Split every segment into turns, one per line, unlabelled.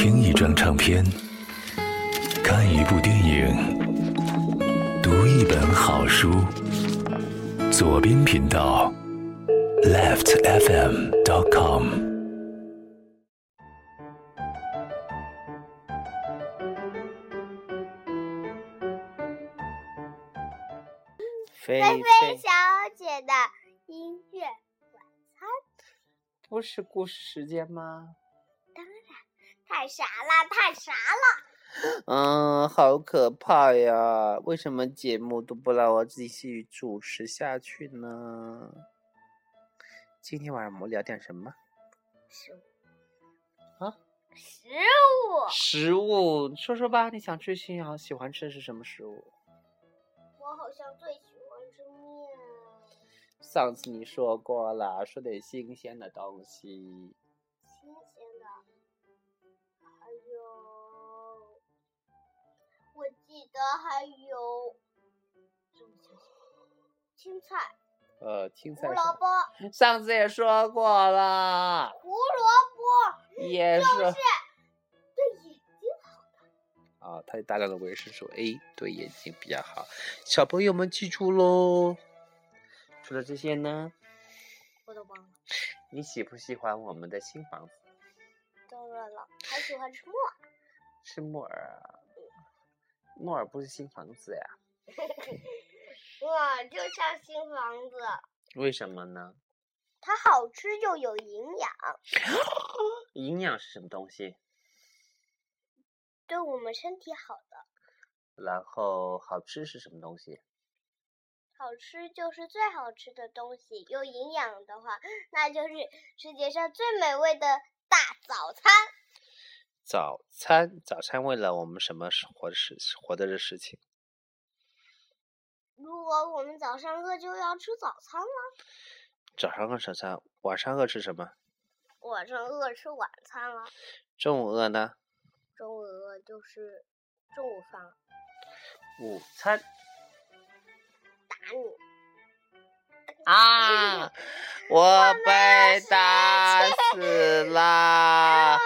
听一张唱片，看一部电影，读一本好书。左边频道，leftfm.com。
菲
菲菲小姐的音乐晚餐，
不是故事时间吗？
太傻了，太傻了。
嗯，好可怕呀！为什么节目都不让我继续主持下去呢？今天晚上我们聊点什么？
食物
啊？
食物。
食物，说说吧，你想吃、喜好喜欢吃的是什么食物？
我好像最喜欢吃面。
上次你说过了，说点新鲜的东西。
新鲜的，还有，我记得还有？青菜、
呃，青菜
胡萝卜、
上次也说过了，
胡萝卜，
也
就是对眼睛好。
啊，它有大量的维生素 A 对眼睛比较好，小朋友们记住喽。除了这些呢，
我都忘了。
你喜不喜欢我们的新房子？
当然了，还喜欢吃木耳。
吃木耳啊，木耳不是新房子呀？
哇，就像新房子，
为什么呢？
它好吃又有营养，
营养是什么东西？
对我们身体好的。
然后好吃是什么东西？
好吃就是最好吃的东西，有营养的话，那就是世界上最美味的大早餐。
早餐，早餐为了我们什么活的事活的的事情？
如果我们早上饿，就要吃早餐了；
早上饿早餐，晚上饿吃什么？
晚上饿吃晚餐了；
中午饿呢？
中午饿就是中午饭了。
午餐
打你！
啊！我被打死啦！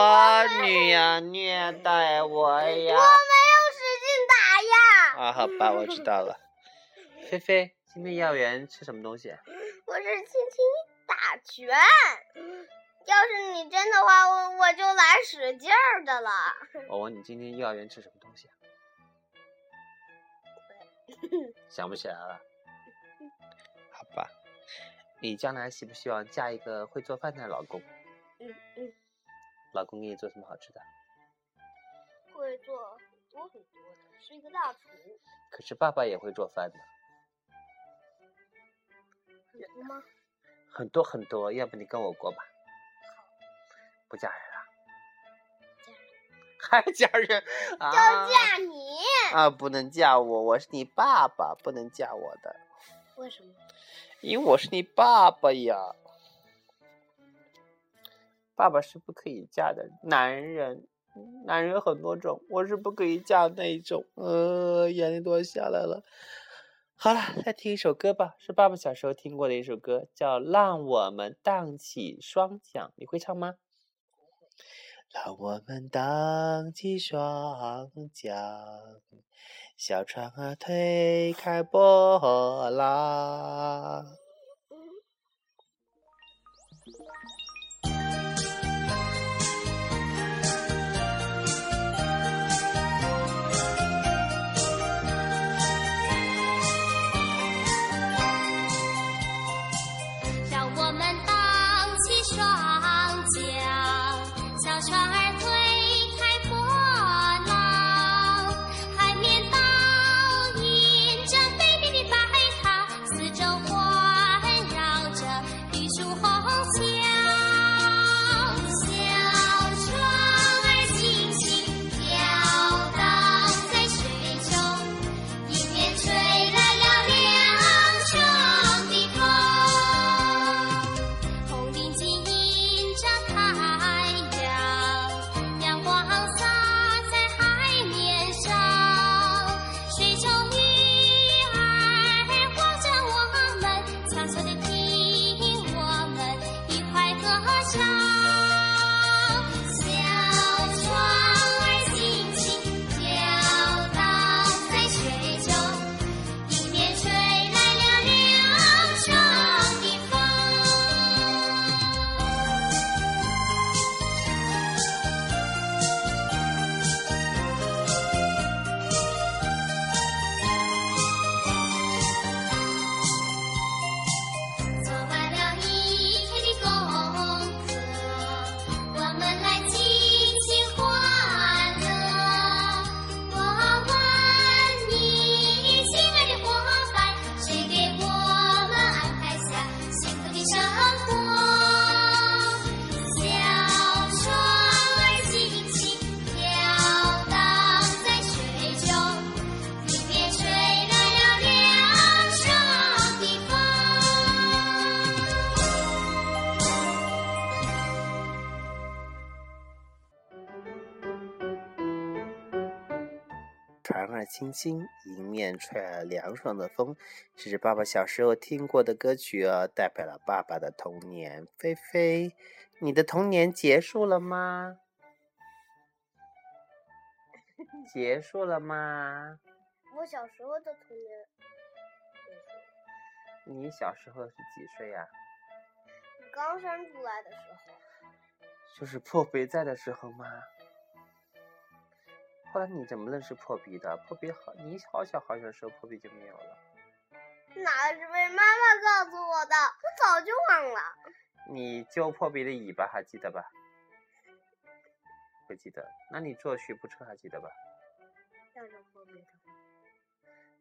我没有使劲，
我女儿虐待我呀！
我没有使劲打呀！
啊，好吧，我知道了。菲菲，今天幼儿园吃什么东西？
我是轻轻打拳。要是你真的话，我我就来使劲儿的了。
我问你，今天幼儿园吃什么东西？想不起来了。好吧，你将来希不希望嫁一个会做饭的老公？
嗯嗯。
老公给你做什么好吃的？
会做很多很多的，是一个大厨。
可是爸爸也会做饭的。
很多吗？
很多很多，要不你跟我过吧？不嫁人了？
嫁人。
还嫁人？啊！
就嫁你
啊！不能嫁我，我是你爸爸，不能嫁我的。
为什么？
因为我是你爸爸呀。爸爸是不可以嫁的男人，男人很多种，我是不可以嫁那一种。呃，眼泪都要下来了。好了，再听一首歌吧，是爸爸小时候听过的一首歌，叫《让我们荡起双桨》，你会唱吗？让我们荡起双桨，小船儿推开波浪。轻轻，迎面吹来了凉爽的风，这是爸爸小时候听过的歌曲哦，代表了爸爸的童年。菲菲，你的童年结束了吗？结束了吗？
我小时候的童年，
你小时候是几岁呀、
刚生出来的时候，
就是破肥在的时候吗？后来你怎么认识破比的？破比好，你好小好小的时候破比就没有了。
那是被妈妈告诉我的？我早就忘了。
你揪破比的尾巴还记得吧？不记得。那你坐学步车还记得吧？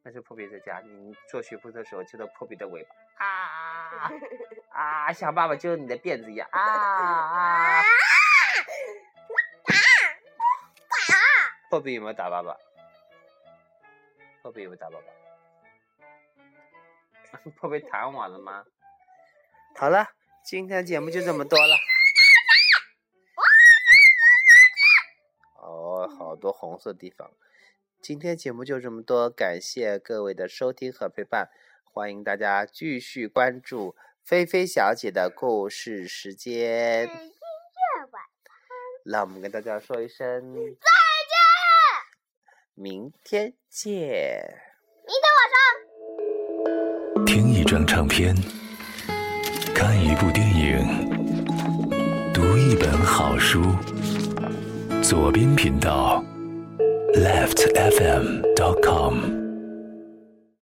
那是破比在家，你坐学步车的时候揪到破比的尾巴 啊啊，像爸爸揪你的辫子一样啊啊！破比有没有打爸爸？破比有没有打爸爸？破比弹完了吗？好了，今天节目就这么多了。哦，好多红色地方。今天节目就这么多，感谢各位的收听和陪伴，欢迎大家继续关注菲菲小姐的故事时间。
音乐晚，
让我们跟大家说一声。明天见。
明天晚上。
听一张唱片，看一部电影，读一本好书。左边频道，leftfm.com。